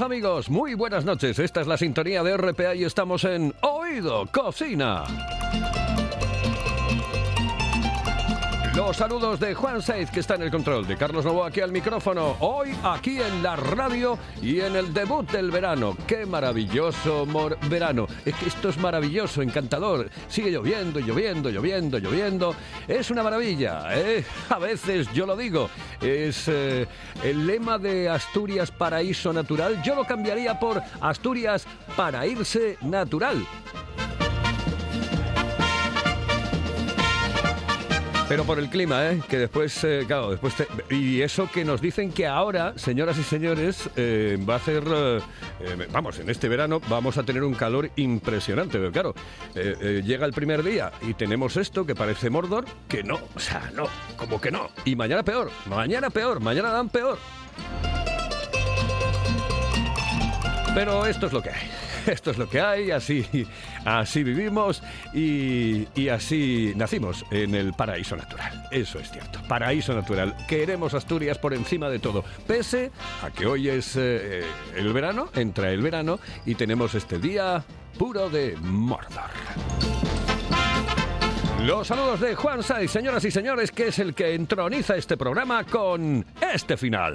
Amigos, muy buenas noches. Esta es la sintonía de RPA y estamos en Oído Cocina. Los saludos de Juan Saiz, que está en el control, de Carlos Novo aquí al micrófono, hoy aquí en la radio y en el debut del verano. ¡Qué maravilloso verano! Es que esto es maravilloso, encantador. Sigue lloviendo, lloviendo, lloviendo, lloviendo. Es una maravilla, ¿eh? A veces yo lo digo. Es eh, el lema de Asturias Paraíso Natural. Yo lo cambiaría por Asturias para irse natural. Pero por el clima, ¿eh? Que después, eh, claro, después... te- Y eso que nos dicen que ahora, señoras y señores, eh, va a hacer... eh, eh, vamos, en este verano vamos a tener un calor impresionante. Pero claro, llega el primer día y tenemos esto que parece Mordor, que no, o sea, no, como que no. Y mañana peor, mañana peor, mañana dan peor. Pero esto es lo que hay. Esto es lo que hay, así, así vivimos y, y así nacimos en el paraíso natural. Eso es cierto, paraíso natural. Queremos Asturias por encima de todo, pese a que hoy es eh, el verano, entra el verano y tenemos este día puro de Mordor. Los saludos de Juan Saiz, señoras y señores, que es el que entroniza este programa con este final.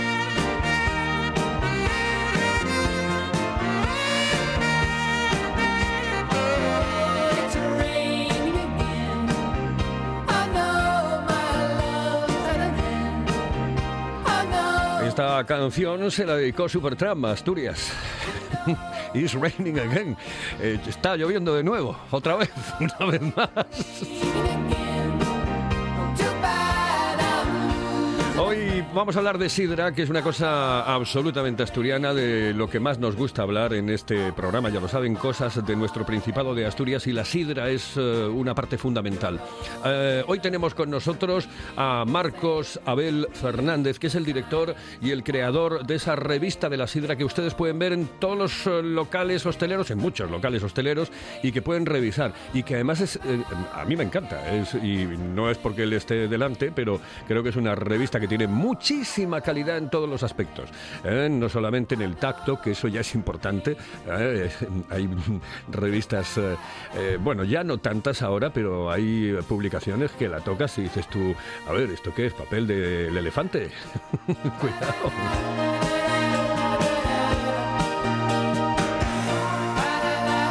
Esta canción se la dedicó Supertramp Asturias. It's raining again. Eh, está lloviendo de nuevo, otra vez, una vez más. Vamos a hablar de sidra, que es una cosa absolutamente asturiana, de lo que más nos gusta hablar en este programa. Ya lo saben, cosas de nuestro Principado de Asturias y la sidra es eh, una parte fundamental. Eh, hoy tenemos con nosotros a Marcos Abel Fernández, que es el director y el creador de esa revista de la sidra que ustedes pueden ver en todos los eh, locales hosteleros, en muchos locales hosteleros, y que pueden revisar. Y que además es, a mí me encanta, es- y no es porque él esté delante, pero creo que es una revista que tiene muchísima calidad en todos los aspectos. ¿eh? No solamente en el tacto, que eso ya es importante. ¿eh? Hay revistas, eh, bueno, ya no tantas ahora, pero hay publicaciones que la tocas y dices tú, a ver, ¿esto qué es? ¿Papel del elefante? Cuidado.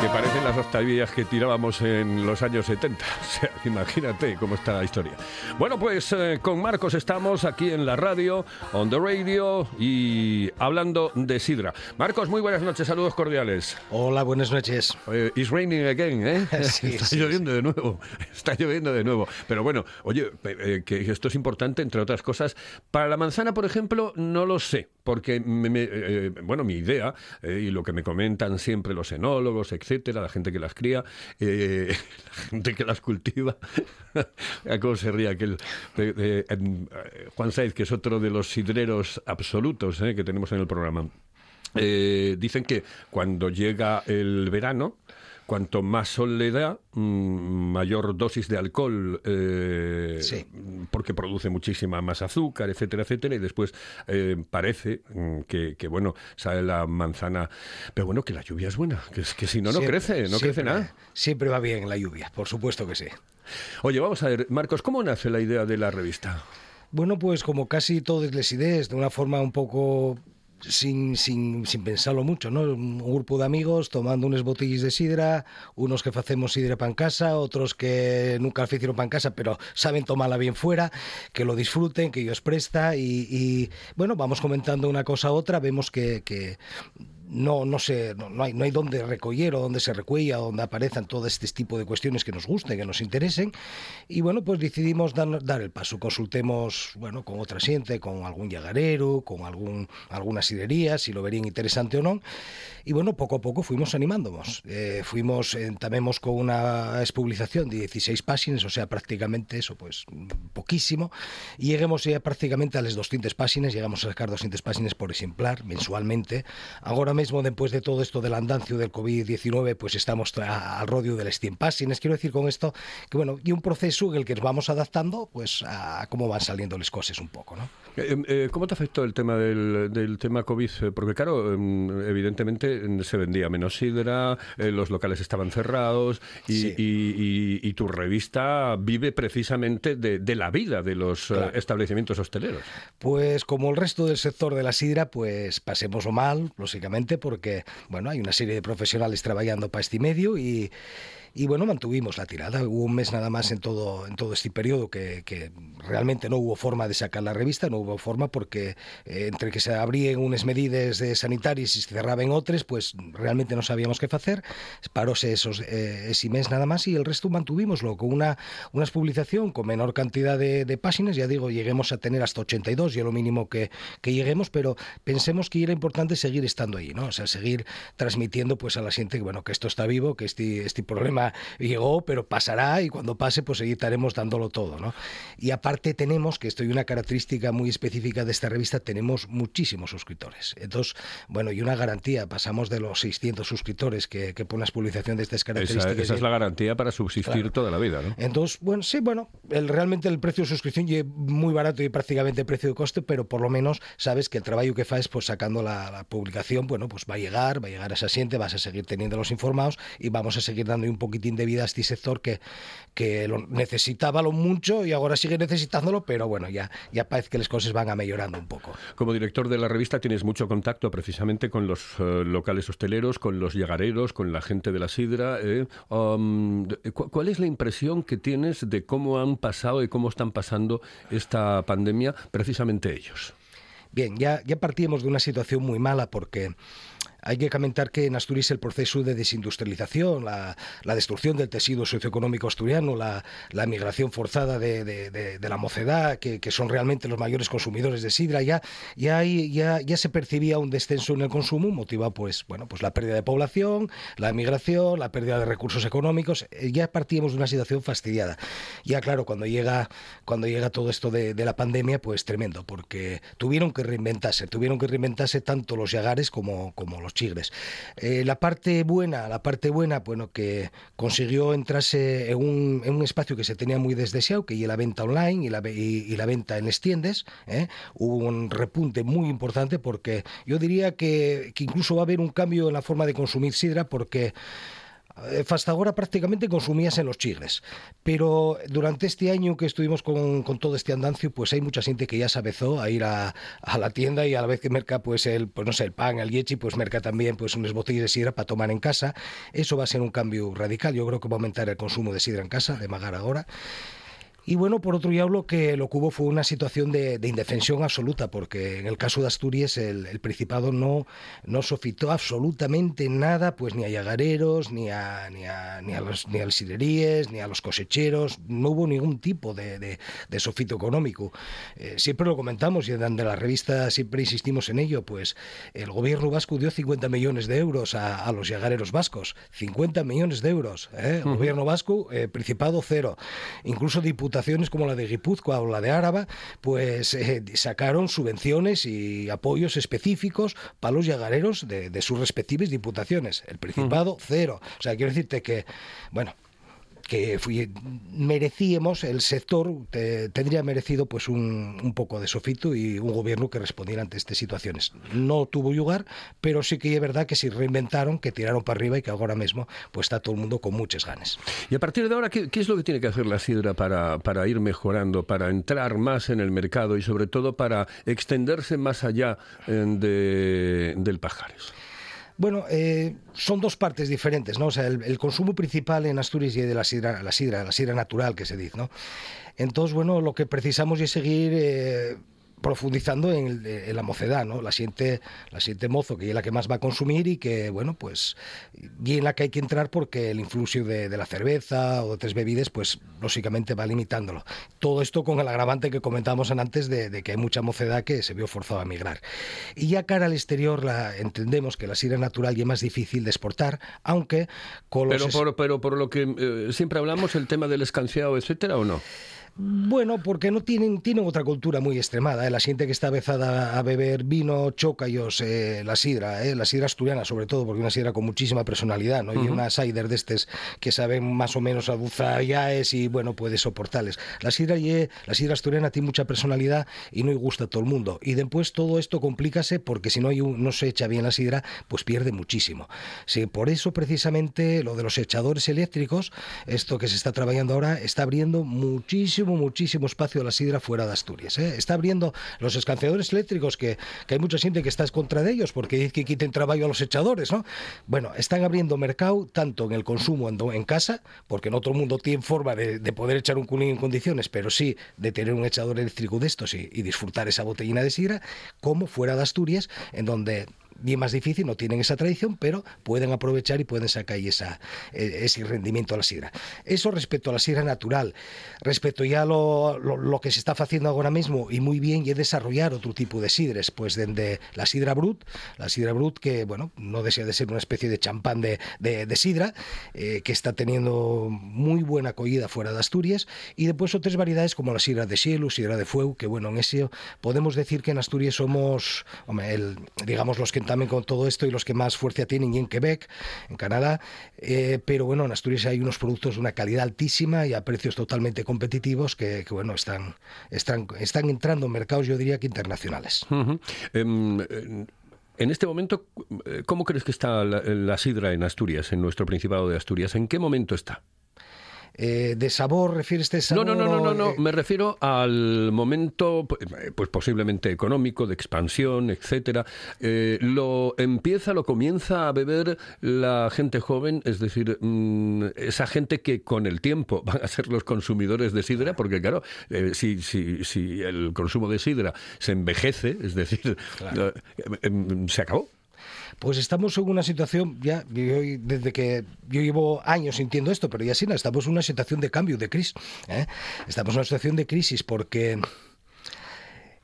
Que parecen las octavillas que tirábamos en los años 70. O sea, imagínate cómo está la historia. Bueno, pues eh, con Marcos estamos aquí en la radio, on the radio y hablando de sidra. Marcos, muy buenas noches, saludos cordiales. Hola, buenas noches. It's raining again, ¿eh? Sí, está sí, lloviendo de nuevo, está lloviendo de nuevo. Pero bueno, oye, eh, que esto es importante, entre otras cosas. Para la manzana, por ejemplo, no lo sé, porque, me- me- eh, bueno, mi idea, eh, y lo que me comentan siempre los enólogos, etcétera, la gente que las cría, eh, la gente que las cultiva, cómo se ríe aquel eh, eh, em, eh, Juan Saiz, que es otro de los sidreros absolutos eh, que tenemos en el programa. Eh, dicen que cuando llega el verano, cuanto más sol le da, mm, mayor dosis de alcohol, eh, Sí. porque produce muchísima más azúcar, etcétera, etcétera, y después eh, parece mm, que, que, bueno, sale la manzana. Pero bueno, que la lluvia es buena, que, que si no, no Siempre- crece, no crece nada. Siempre va bien la lluvia, por supuesto que sí. Oye, vamos a ver, Marcos, ¿cómo nace la idea de la revista? Bueno, pues como casi todas las ideas, de una forma un poco sin, sin, sin pensarlo mucho, ¿no? Un grupo de amigos tomando unas botellas de sidra, unos que facemos sidra pan casa, otros que nunca hicieron pan casa, pero saben tomarla bien fuera, que lo disfruten, que ellos presta y, bueno, vamos comentando una cosa a otra, vemos que no, no, sé, no, hay, no hay donde recoller o donde se recuella, donde aparezcan todo este tipo de cuestiones que nos gusten, que nos interesen. Y bueno, pues decidimos dar, dar el paso. Consultemos, bueno, con otra gente, con algún llagarero, con algún, alguna sidrería, si lo verían interesante o no. Y bueno, poco a poco fuimos animándonos. Eh, fuimos, entamemos con una expublicación de 16 páginas, o sea, prácticamente eso, pues poquísimo. Y lleguemos ya prácticamente a las 200 páginas, llegamos a sacar 200 páginas por ejemplar mensualmente. Ahora mismo, después de todo esto del andancio del COVID-19, pues estamos al rodio de las 100 páginas. Quiero decir con esto que, bueno, y un proceso en el que nos vamos adaptando, pues a cómo van saliendo las cosas un poco, ¿no? Eh, eh, ¿Cómo te afectó el tema del, del tema COVID? Eh, Porque claro, em, evidentemente em, se vendía menos sidra, eh, los locales estaban cerrados y, Sí. y- y- y tu revista vive precisamente de, de la vida de los eh, Claro. establecimientos hosteleros. Pues como el resto del sector de la sidra, pues pasémoslo mal, lógicamente, porque bueno, hay una serie de profesionales trabajando para este medio y, y bueno, mantuvimos la tirada. Hubo un mes nada más en todo, en todo este periodo que, que realmente no hubo forma de sacar la revista, no hubo forma porque eh, entre que se abrían unas medidas de sanitarias y se cerraban otras, pues realmente no sabíamos qué hacer. Paróse esos, eh, ese mes nada más y el resto mantuvimoslo con una, una publicación con menor cantidad de, de páginas, ya digo, lleguemos a tener hasta 82, yo lo mínimo que, que lleguemos, pero pensemos que era importante seguir estando ahí, ¿no? O sea, seguir transmitiendo pues a la gente que, bueno, que esto está vivo, que este, este problema llegó, pero pasará y cuando pase pues seguiremos dándolo todo, ¿no? Y aparte tenemos, que esto es una característica muy específica de esta revista, tenemos muchísimos suscriptores. Entonces, bueno, y una garantía, pasamos de los 600 suscriptores que, que pone publicación de estas Esa, características. esa es la garantía para subsistir Claro. toda la vida, ¿no? Entonces, bueno, sí, bueno, el, realmente el precio de suscripción es muy barato y prácticamente precio de coste, pero por lo menos sabes que el trabajo que faes, pues sacando la, la publicación, bueno, pues va a llegar, va a llegar a esa gente, vas a seguir teniéndolos informados y vamos a seguir dando un poquitín de vida a este sector que, que lo necesitaba lo mucho y ahora sigue necesitándolo, pero bueno, ya, ya parece que las cosas van a mejorando un poco. Como director de la revista tienes mucho contacto precisamente con los eh, locales hosteleros, con los llegareros, con la gente de la sidra. eh. Um, de- cu- ¿Cuál es la impresión que tienes de cómo han pasado y cómo están pasando esta pandemia precisamente ellos? Bien, ya, ya partíamos de una situación muy mala porque hay que comentar que en Asturias el proceso de desindustrialización, la, la destrucción del tejido socioeconómico asturiano, la, la migración forzada de, de- de- de la mocedad, que, que son realmente los mayores consumidores de sidra, ya, ya, ya, ya se percibía un descenso en el consumo, motivado pues, bueno, pues la pérdida de población, la migración, la pérdida de recursos económicos. Eh, Ya partíamos de una situación fastidiada. Ya claro, cuando llega, cuando llega todo esto de, de la pandemia, pues tremendo, porque tuvieron que reinventarse, tuvieron que reinventarse tanto los yagares como, como los chigres. Eh, la parte buena, la parte buena, bueno, que consiguió entrarse en un, espacio que se tenía muy desdeseado, que es la venta online y la, y, la venta en las tiendas. ¿eh? Hubo un repunte muy importante porque yo diría que, que incluso va a haber un cambio en la forma de consumir sidra porque Hasta ahora prácticamente consumías en los chigres, pero durante este año que estuvimos con, con todo este andancio, pues hay mucha gente que ya se avezó a ir a, a la tienda y a la vez que merca pues el, pues no sé, el pan, el yechi, pues merca también pues unas botellas de sidra para tomar en casa. Eso va a ser un cambio radical. Yo creo que va a aumentar el consumo de sidra en casa, de magar ahora. Y bueno, por otro lado, lo que lo que hubo fue una situación de, de indefensión absoluta, porque en el caso de Asturias el, el Principado no, no sofitó absolutamente nada, pues ni a yagareros, ni a, ni a, ni a, los, ni a las sidrerías, ni a los cosecheros, no hubo ningún tipo de, de, de sofito económico. Eh, siempre lo comentamos y de la revista siempre insistimos en ello, pues el gobierno vasco dio 50 millones de euros a, a los yagareros vascos, 50 millones de euros, ¿eh? el gobierno vasco, eh, Principado cero, incluso diputaciones como la de Guipúzcoa o la de Áraba, pues eh, sacaron subvenciones y apoyos específicos para los yagareros de, de sus respectivas diputaciones. El Principado, cero. O sea, quiero decirte que, bueno, que fui- merecíamos, el sector te- tendría merecido pues un, poco de sofito y un gobierno que respondiera ante estas situaciones. No tuvo lugar, pero sí que es verdad que se reinventaron, que tiraron para arriba y que ahora mismo pues está todo el mundo con muchas ganas. Y a partir de ahora, ¿qué, qué es lo que tiene que hacer la sidra para, para ir mejorando, para entrar más en el mercado y sobre todo para extenderse más allá eh, de, del Pajares? Bueno, eh, son dos partes diferentes, ¿no? O sea, el, consumo principal en Asturias y de la sidra, la sidra, la sidra natural que se dice, ¿no? Entonces, bueno, lo que precisamos es seguir eh, profundizando en, el- en la mocedad, ¿no? La siguiente, la siguiente mozo, que es la que más va a consumir y que, bueno, pues, y en la que hay que entrar porque el influjo de, de la cerveza o de otras bebidas, pues, lógicamente va limitándolo. Todo esto con el agravante que comentábamos antes de, de que hay mucha mocedad que se vio forzada a migrar. Y ya cara al exterior la, entendemos que la sidra natural ya es más difícil de exportar, aunque con los... Pero por, pero por lo que eh, siempre hablamos, el tema del escanciado, etcétera, ¿o no? Bueno, porque no tienen, tienen otra cultura muy extremada. ¿eh? La gente que está avezada a beber vino, chocayos, eh, la sidra, ¿eh? la sidra asturiana sobre todo, porque una sidra con muchísima personalidad, ¿no? Y una cider de estos que saben más o menos a dulzar yaes y, bueno, puede soportarles. La sidra, la sidra asturiana tiene mucha personalidad y no gusta a todo el mundo. Y después todo esto complícase porque si no, hay un- no se echa bien la sidra, pues pierde muchísimo. Sí, por eso precisamente lo de los echadores eléctricos, esto que se está trabajando ahora, está abriendo muchísimo, muchísimo espacio a la sidra fuera de Asturias. ¿eh? Está abriendo los escanciadores eléctricos, que, que hay mucha gente que está contra de ellos porque dice que quiten trabajo a los echadores, ¿no? Bueno, están abriendo mercado tanto en el consumo en, casa, porque no todo el mundo tiene forma de, de poder echar un cunín en condiciones, pero sí de tener un echador eléctrico de estos y, y disfrutar esa botellina de sidra, como fuera de Asturias, en donde bien más difícil, no tienen esa tradición, pero pueden aprovechar y pueden sacar ahí esa, eh, ese rendimiento a la sidra. Eso respecto a la sidra natural. Respecto ya a lo, lo, que se está haciendo ahora mismo, y muy bien, y es desarrollar otro tipo de sidres, pues desde la sidra brut, la sidra brut que, bueno, no desea de ser una especie de champán de, de, sidra, eh, que está teniendo muy buena acogida fuera de Asturias, y después otras variedades como la sidra de cielo, sidra de fuego, que bueno, en eso podemos decir que en Asturias somos, digamos, los que también con todo esto y los que más fuerza tienen y en Quebec, en Canadá, eh, pero bueno, en Asturias hay unos productos de una calidad altísima y a precios totalmente competitivos que, bueno, están, están, están entrando en mercados, yo diría que internacionales. Em, eh, en este momento, eh, ¿cómo crees que está la sidra en Asturias, en nuestro Principado de Asturias? ¿En qué momento está? Eh, ¿De sabor refieres este sabor? no, no, no, no, no. eh, Me refiero al momento, pu- pues posiblemente económico, de expansión, etcétera. Eh, lo empieza, lo comienza a beber la gente joven, es decir, mm, esa gente que con el tiempo van a ser los consumidores de sidra, porque claro, si, si, si el consumo de sidra se envejece, es decir, eh, em, se acabó. Pues estamos en una situación, ya yo- desde que yo llevo años sintiendo esto, pero ya sí, estamos en una situación de cambio, de crisis. ¿eh? Estamos en una situación de crisis porque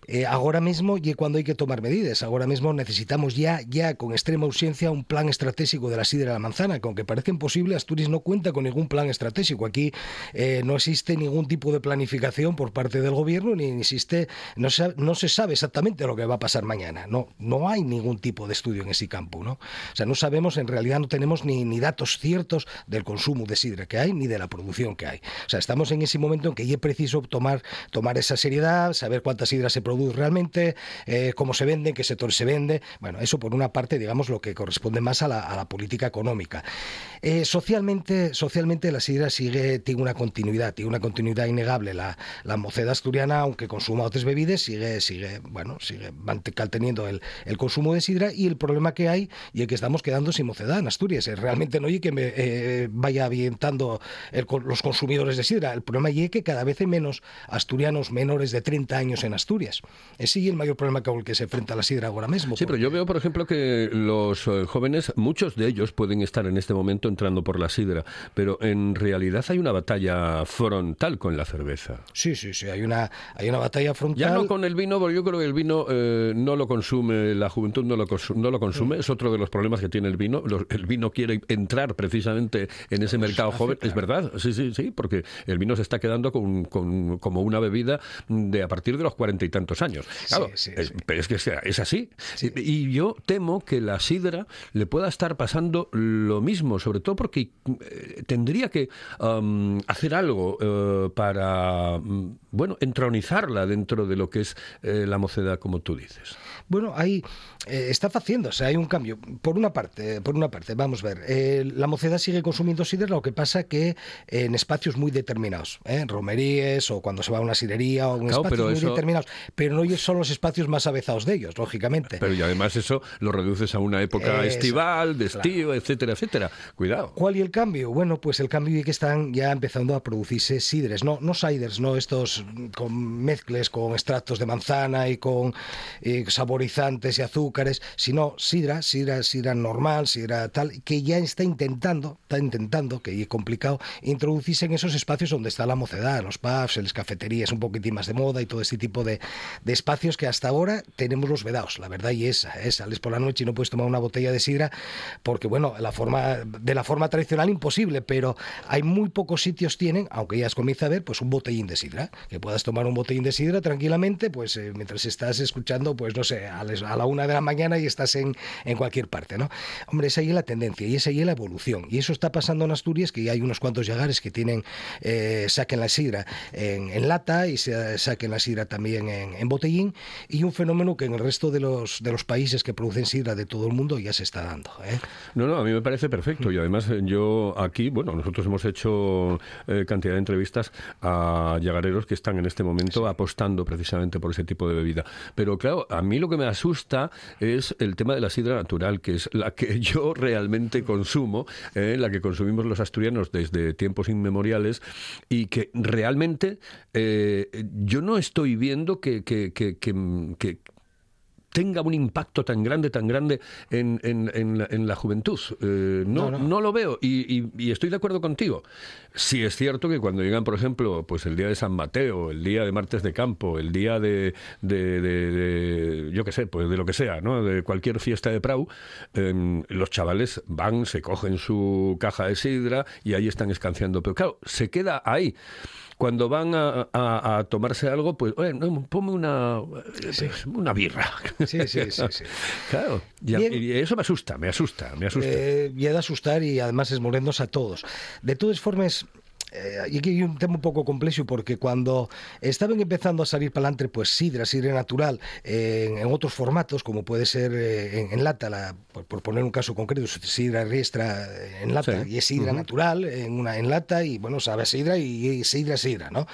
eh, ahora mismo y cuando hay que tomar medidas. Ahora mismo necesitamos ya, ya con extrema urgencia un plan estratégico de la sidra de la manzana, que aunque parece imposible, Asturias no cuenta con ningún plan estratégico. Aquí eh, no existe ningún tipo de planificación por parte del gobierno, ni existe, no se, no se sabe exactamente lo que va a pasar mañana. No, no hay ningún tipo de estudio en ese campo, ¿no? O sea, no sabemos, en realidad no tenemos ni, ni datos ciertos del consumo de sidra que hay, ni de la producción que hay. O sea, estamos en ese momento en que ya es preciso tomar, tomar esa seriedad, saber cuánta sidra se produce realmente, eh, cómo se vende, en qué sector se vende. Bueno, eso por una parte, digamos, lo que corresponde más a la, a la política económica. Eh, socialmente, socialmente la sidra sigue, tiene una continuidad, tiene una continuidad innegable. La, la moceda asturiana, aunque consuma otras bebidas, sigue, sigue, bueno, sigue manteniendo el, el consumo de sidra y el problema que hay y el que estamos quedando sin mocedad en Asturias. Eh, Realmente no oye que me vaya avientando los consumidores de sidra. El problema es que cada vez hay menos asturianos menores de 30 años en Asturias. Es el mayor problema con el que se enfrenta la sidra ahora mismo. Sí, pero yo veo, por ejemplo, que los eh, jóvenes, muchos de ellos pueden estar en este momento entrando por la sidra, pero en realidad hay una batalla frontal con la cerveza. Sí, sí, sí. Hay una, hay una batalla frontal. Ya no con el vino, porque yo creo que el vino eh, no lo consume, la juventud no lo, consu- no lo consume, es otro de los problemas que tiene el vino. Los- el vino quiere entrar precisamente en ese mercado joven, es verdad, sí, sí, sí, porque el vino se está quedando con, con- como una bebida de a partir de los cuarenta y tantos años. Claro, sí, es, sí. pero es que es así. Y, yo temo que la sidra le pueda estar pasando lo mismo, sobre todo porque eh, tendría que hacer algo eh, para, mm, bueno, entronizarla dentro de lo que es eh, la mocedad, como tú dices. Bueno, ahí eh, está sea, hay un cambio. Por una parte, por una parte, vamos a ver, eh, la mocedad sigue consumiendo sidra, lo que pasa que en espacios muy determinados, ¿eh? en romerías o cuando se va a una sidería o en Claro, espacios muy eso- determinados, pero no son los espacios más avezados de ellos, lógicamente. Pero y además eso lo reduces a una época estival, de claro. estío, etcétera, etcétera. Cuidado. ¿Cuál y el cambio? Bueno, pues el cambio es que están ya empezando a producirse sidres, no, no ciders, no estos con mezcles con extractos de manzana y con eh, saborizantes y azúcares, sino sidra, sidra, sidra normal, sidra tal, que ya está intentando, está intentando, que es complicado, introducirse en esos espacios donde está la mocedad, los pubs, en las cafeterías un poquitín más de moda y todo este tipo de, de espacios que hasta ahora tenemos los vedados, la verdad y esa, es, sales por la noche y no puedes tomar una botella de sidra porque bueno, la forma de la forma tradicional imposible, pero hay muy pocos sitios tienen, aunque ya comienza a ver, pues un botellín de sidra, que puedas tomar un botellín de sidra tranquilamente, pues eh, mientras estás escuchando, pues no sé, a, la una de la mañana y estás en, en cualquier parte, ¿no? Hombre, esa ahí es la tendencia y esa ahí es la evolución. Y eso está pasando en Asturias, que ya hay unos cuantos llagares que tienen, eh, saquen la sidra en, en lata y se saquen la sidra también en, en botellín, y un fenómeno que en el resto de los, de los países que producen sidra de todo el mundo ya se está dando. ¿eh? No, no, a mí me parece perfecto y además eh, yo aquí, bueno, nosotros hemos hecho eh, cantidad de entrevistas a llagareros que están en este momento apostando precisamente por ese tipo de bebida. Pero claro, a mí lo que me asusta es el tema de la sidra natural, que es la que yo realmente consumo, eh, la que consumimos los asturianos desde tiempos inmemoriales y que realmente eh, yo no estoy viendo que, que- tenga un impacto tan grande, tan grande en, en- en la, en la juventud. Eh, no, No, no, no. lo veo y, y- y estoy de acuerdo contigo. Sí es cierto que cuando llegan, por ejemplo, pues el día de San Mateo, el día de martes de campo, el día de, de- de- de- yo qué sé, pues de lo que sea, ¿no? De cualquier fiesta de Prau, em, los chavales van, se cogen su caja de sidra y ahí están escanciando. Pero claro, se queda ahí. Cuando van a, a- a tomarse algo, pues, oye, no, ponme una, eh, una birra. Sí, sí, sí, sí. Claro, y, a- Bien. y eso me asusta, me asusta, me asusta. Eh, y ha de asustar y además es molernos a todos. De todas formas, y aquí hay un tema un poco complejo porque cuando estaban empezando a salir para adelante, pues sidra, sidra natural, eh, en, en otros formatos, como puede ser eh, en, en lata, la- por, por poner un caso concreto, sidra riestra eh, en lata, Sí. y es sidra Ujú. natural en una en lata, y bueno, sabe a sidra y, y sidra, sidra, ¿no?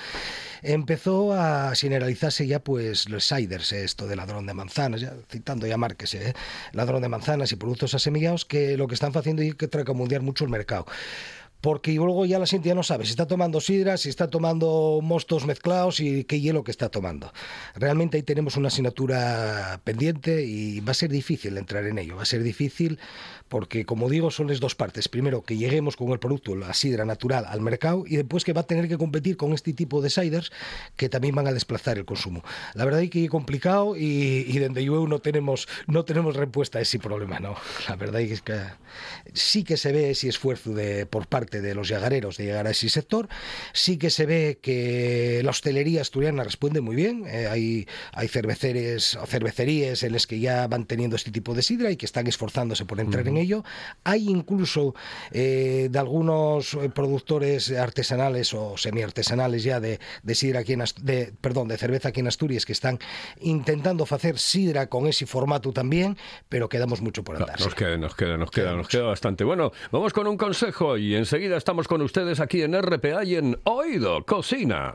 empezó a generalizarse ya pues los ciders, esto de ladrón de manzanas, ya citando ya Márquez, ¿eh? ladrón de manzanas y productos asemillados, que lo que están haciendo es que tracamundear mucho el mercado. Porque luego ya la gente ya no sabe si está tomando sidra, si está tomando mostos mezclados y qué hielo que está tomando. Realmente ahí tenemos una asignatura pendiente y va a ser difícil entrar en ello. Va a ser difícil porque, como digo, son las dos partes. Primero, que lleguemos con el producto, la sidra natural, al mercado y después que va a tener que competir con este tipo de ciders que también van a desplazar el consumo. La verdad es que es complicado y, y desde UEU no tenemos, no tenemos respuesta a ese problema, ¿no? La verdad es que sí que se ve ese esfuerzo de, por parte de los yagareros de llegar a ese sector. Sí que se ve que la hostelería asturiana responde muy bien. eh, hay, hay cerveceres o cervecerías en las que ya van teniendo este tipo de sidra y que están esforzándose por entrar en ello. Hay incluso eh, de algunos eh, productores artesanales o semiartesanales ya de, de sidra aquí en de, perdón, de cerveza aquí en Asturias que están intentando hacer sidra con ese formato también, pero quedamos mucho por andar. Nos queda, nos queda, nos queda, Queda nos queda bastante. Bueno, vamos con un consejo y enseguida estamos con ustedes aquí en RPA y en Oído Cocina.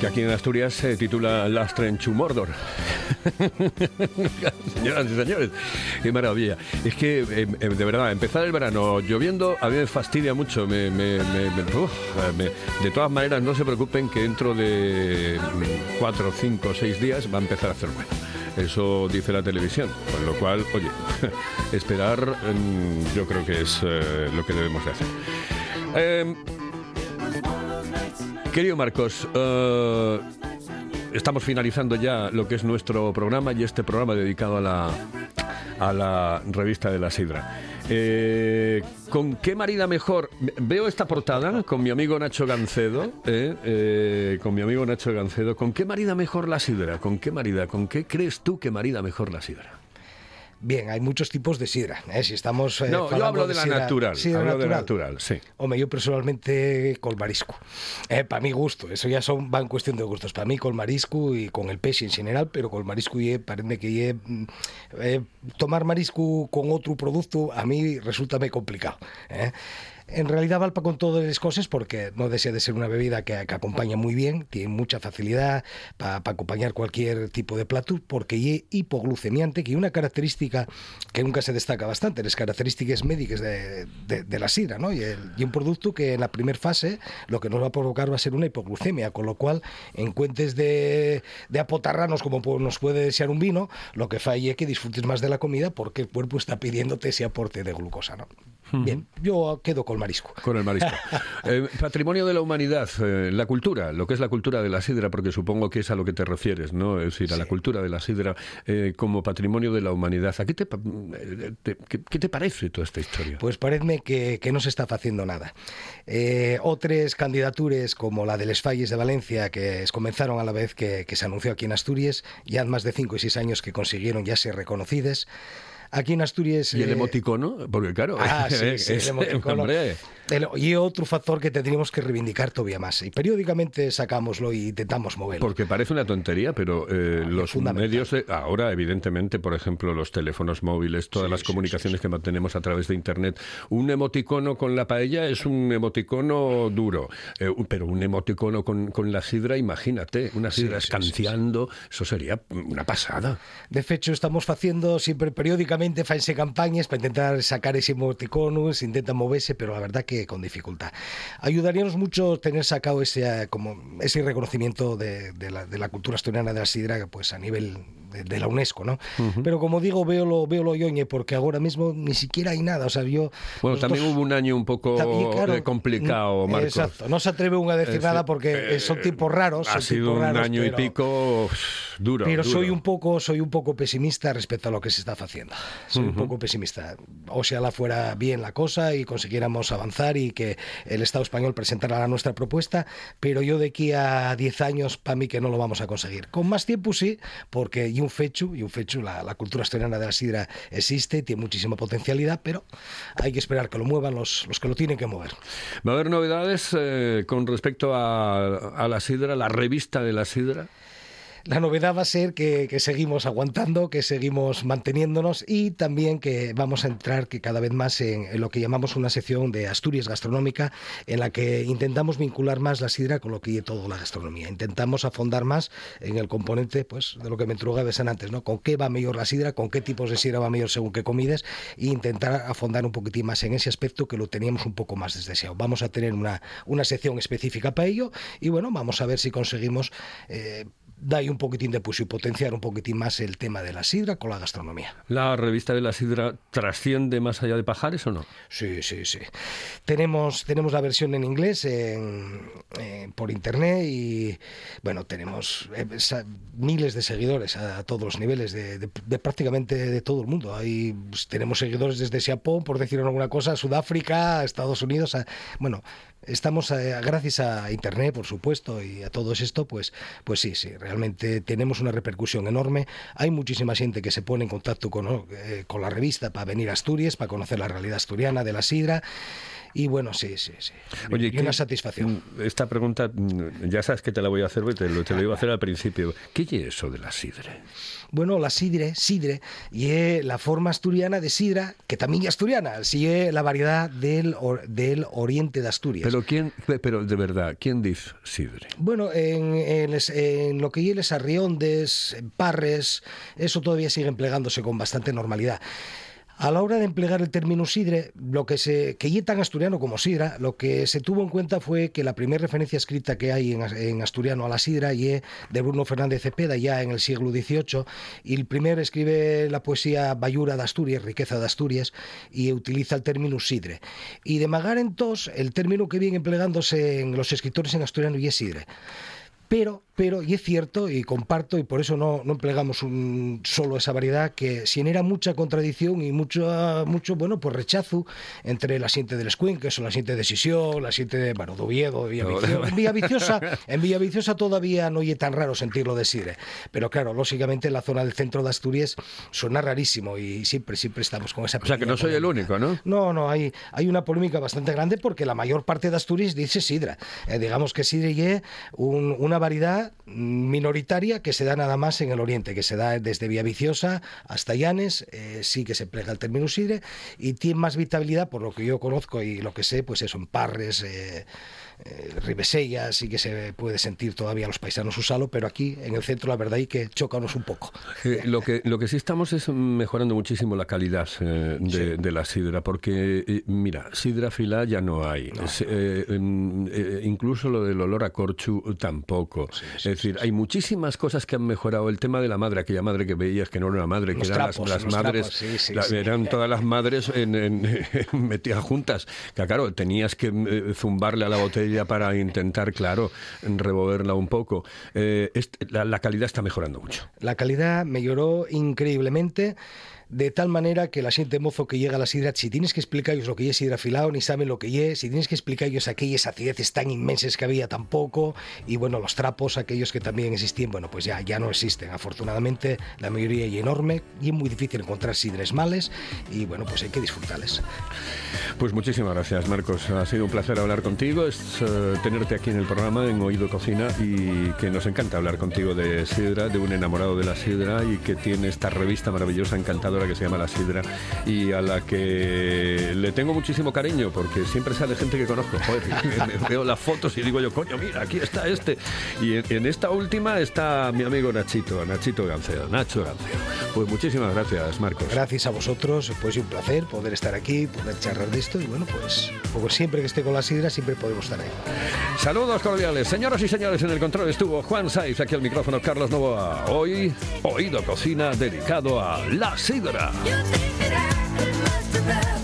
Que aquí en Asturias se titula Lastre en Chumordor. Señoras y señores, qué maravilla. Es que, eh, eh, de verdad, empezar el verano lloviendo a mí me fastidia mucho. Me, me- me- me- uf, eh, me- de todas maneras, no se preocupen que dentro de mm, cuatro, cinco, seis días va a empezar a hacer bueno. Eso dice la televisión. Con lo cual, oye, esperar mm, yo creo que es eh, lo que debemos de hacer. Em, Querido Marcos, eh, estamos finalizando ya lo que es nuestro programa y este programa dedicado a la, a la revista de la Sidra. Eh, ¿Con qué marida mejor? Veo esta portada con mi amigo Nacho Gancedo. eh, eh, con mi amigo Nacho Gancedo. ¿Con qué marida mejor la sidra? ¿Con qué marida? ¿Con qué crees tú que marida mejor la sidra? Bien, hay muchos tipos de sidra. ¿eh? Si estamos eh, No, yo hablo de la sidra- natural. sidra Hablo de natural. natural, sí. Hombre, yo personalmente con marisco. Eh, para mi gusto, eso ya son, va en cuestión de gustos. Para mí con marisco y con el pez en general, pero con marisco y parece que mm, eh, tomar marisco con otro producto a mí resulta muy complicado. En realidad valpa con todas las cosas porque no desea de ser una bebida que, que acompaña muy bien, tiene mucha facilidad para acompañar cualquier tipo de plato porque es hipoglucemiante, que es una característica que nunca se destaca bastante, las características médicas de, de- de la sidra, ¿no? Y, el- y un producto que en la primera fase lo que nos va a provocar va a ser una hipoglucemia, con lo cual en cuentes de, de apotarranos como nos puede desear un vino, lo que falla es que disfrutes más de la comida porque el cuerpo está pidiéndote ese aporte de glucosa, ¿no? Bien, yo quedo con marisco. Con el marisco. Eh, patrimonio de la humanidad, eh, la cultura, lo que es la cultura de la sidra, porque supongo que es a lo que te refieres, ¿no? Es decir, a la cultura de la sidra eh, como patrimonio de la humanidad. ¿A qué te, eh, te- qué, qué te parece toda esta historia? Pues parece que, que no se está haciendo nada. Eh, otras candidaturas como la de Les Falles de Valencia, que comenzaron a la vez que, que se anunció aquí en Asturias, ya más de cinco y seis años que consiguieron ya ser reconocidas. Aquí en Asturias... ¿Y el eh, emoticono? Porque claro, Ah, sí, sí, el emoticono. el- y otro factor que tendríamos que reivindicar todavía más. Y periódicamente sacámoslo y intentamos moverlo. Porque parece una tontería, pero eh, los fundamental. medios de ahora, evidentemente, por ejemplo, los teléfonos móviles, todas las comunicaciones que mantenemos a través de Internet, un emoticono con la paella es un emoticono duro, eh, pero un emoticono con, con la sidra, imagínate, una sidra escanciando, eso sería una pasada. De hecho, estamos haciendo siempre periódicamente faense campañas para intentar sacar ese emoticono, se intenta moverse, pero la verdad que con dificultad. Ayudaríamos mucho tener sacado ese, eh, como, ese reconocimiento de, de la, de la cultura asturiana de la sidra pues a nivel de, de la UNESCO, ¿no? Pero como digo, veo lo, veo lo yoñe, porque ahora mismo ni siquiera hay nada. O sea, yo... Bueno, también hubo un año un poco También, claro, eh, complicado, Marcos. Exacto, no se atreve uno a decir Es- nada porque eh, son tiempos raros. Ha sido un raros, año pero- y pico duro. pero soy duro. un poco soy un poco pesimista respecto a lo que se está haciendo. Soy un Ujú. poco pesimista. Ojalá fuera bien la cosa y consiguiéramos avanzar y que el Estado español presentara la nuestra propuesta, pero yo de aquí a 10 años para mí que no lo vamos a conseguir. Con más tiempo sí, porque y un fecho, y un fecho, la, la cultura asturiana de la sidra existe, tiene muchísima potencialidad, pero hay que esperar que lo muevan los, los que lo tienen que mover. ¿Va a haber novedades eh, con respecto a, a la sidra, la revista de la sidra? La novedad va a ser que, seguimos aguantando, que seguimos manteniéndonos y también que vamos a entrar que cada vez más en, lo que llamamos una sección de Asturias gastronómica en la que intentamos vincular más la sidra con lo que es toda la gastronomía. Intentamos afondar más en el componente pues de lo que me entrugaves antes, ¿no? Con qué va mejor la sidra, con qué tipos de sidra va mejor según qué comides e intentar afondar un poquitín más en ese aspecto que lo teníamos un poco más desdeseado. Vamos a tener una, una sección específica para ello y bueno, vamos a ver si conseguimos eh, dar un poquitín de puso y potenciar un poquitín más el tema de la sidra con la gastronomía. ¿La revista de la sidra trasciende más allá de Pajares o no? Sí, sí, sí. Tenemos, tenemos la versión en inglés en- en- por internet y bueno, tenemos eh, miles de seguidores a, a todos los niveles de, de- de prácticamente de todo el mundo. Hay, pues, tenemos seguidores desde Japón, por decir alguna cosa, a Sudáfrica, a Estados Unidos. a- bueno, estamos eh, gracias a internet, por supuesto, y a todo esto, pues, pues sí, sí, realmente tenemos una repercusión enorme. Hay muchísima gente que se pone en contacto con, eh, con la revista para venir a Asturias, para conocer la realidad asturiana de la sidra. Y bueno, sí, sí, sí. Oye, y ¿qué- una satisfacción. mm, Esta pregunta, mm, ya sabes que te la voy a hacer, te lo, te lo iba a hacer al principio. ¿Qué es eso de la sidre? Bueno, la sidre, sidre, y es la forma asturiana de sidra, que también es asturiana, sí es la variedad del, or- del oriente de Asturias. Pero quién, pero de verdad, ¿quién dice sidre? Bueno, en, les- lo que es arriondes, en parres, eso todavía sigue empleándose con bastante normalidad. A la hora de emplear el término sidre, lo que se que tan asturiano como sidra, lo que se tuvo en cuenta fue que la primera referencia escrita que hay en, as- en asturiano a la sidra ye de Bruno Fernández Cepeda ya en el siglo XVIII y el primer escribe la poesía Bayura de Asturias, riqueza de Asturias y utiliza el término sidre. Y de magar entonces el término que viene empleándose en los escritores en asturiano y es sidre. Pero, pero, y es cierto, y comparto, y por eso no, no empleamos un, solo esa variedad, que si era mucha contradicción y mucho, mucho bueno, pues rechazo entre la siente del Escuenques o la siente de Sisión, la siente de, bueno, de Oviedo, de Villaviciosa. En Villaviciosa, en Villaviciosa todavía no es tan raro sentirlo de Sidre. Pero claro, lógicamente en la zona del centro de Asturias suena rarísimo y siempre, siempre estamos con esa O sea, que no soy el único, ¿no? No, no, hay, hay una polémica bastante grande porque la mayor parte de Asturias dice sidra. Eh, digamos que sidra es un- una variedad minoritaria que se da nada más en el oriente, que se da desde Villaviciosa hasta Llanes, eh, sí que se plega el término sidre y tiene más vitabilidad, por lo que yo conozco y lo que sé, pues eso, en Parres, eh, eh, sí que se puede sentir todavía los paisanos usarlo, pero aquí en el centro la verdad hay que chocanos un poco. Eh, lo, que, lo que sí estamos es mejorando muchísimo la calidad eh, de, de la sidra, porque, eh, mira, sidra fila ya no hay. Es, eh, em, incluso lo del olor a corchu tampoco. es decir, hay muchísimas cosas que han mejorado. El tema de la madre, aquella madre que veías que no era una madre, que eran trapos, las, las los madres, trapos, la- eran todas las madres en, en- metidas juntas. Que claro, tenías que zumbarle a la botella para intentar, claro, revolverla un poco. Eh, este- la calidad está mejorando mucho. La calidad mejoró increíblemente. De tal manera que la xente mozo que llega a la sidra, si tienes que explicarles lo que é sidra filao, ni saben lo que é, si tienes que explicarles aquellas acideces tan inmensas que había tampoco, y bueno, los trapos, aquellos que también existían, bueno, pues ya, ya no existen. Afortunadamente, la mayoría es enorme y es muy difícil encontrar sidres males, y bueno, pues hay que disfrutarles. Pues muchísimas gracias, Marcos. Ha sido un placer hablar contigo, es eh, tenerte aquí en el programa, en Oído Cocina, y que nos encanta hablar contigo de sidra, de un enamorado de la sidra, y que tiene esta revista maravillosa, encantadora, que se llama La Sidra, y a la que le tengo muchísimo cariño, porque siempre sale gente que conozco. Joder, me- me veo las fotos y digo yo, coño, mira, aquí está este. Y en, en esta última está mi amigo Nachito, Nachito Ganceo, Nacho Ganceo. Pues muchísimas gracias, Marcos. Gracias a vosotros, pues es un placer poder estar aquí, poder charlar de esto, y bueno, pues como siempre que esté con la sidra, siempre podemos estar ahí. Saludos cordiales, señoras y señores, en el control estuvo Juan Saiz, aquí al micrófono Carlos Novoa. Hoy, Oído Cocina dedicado a la sidra. you think it murderer.